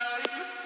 Please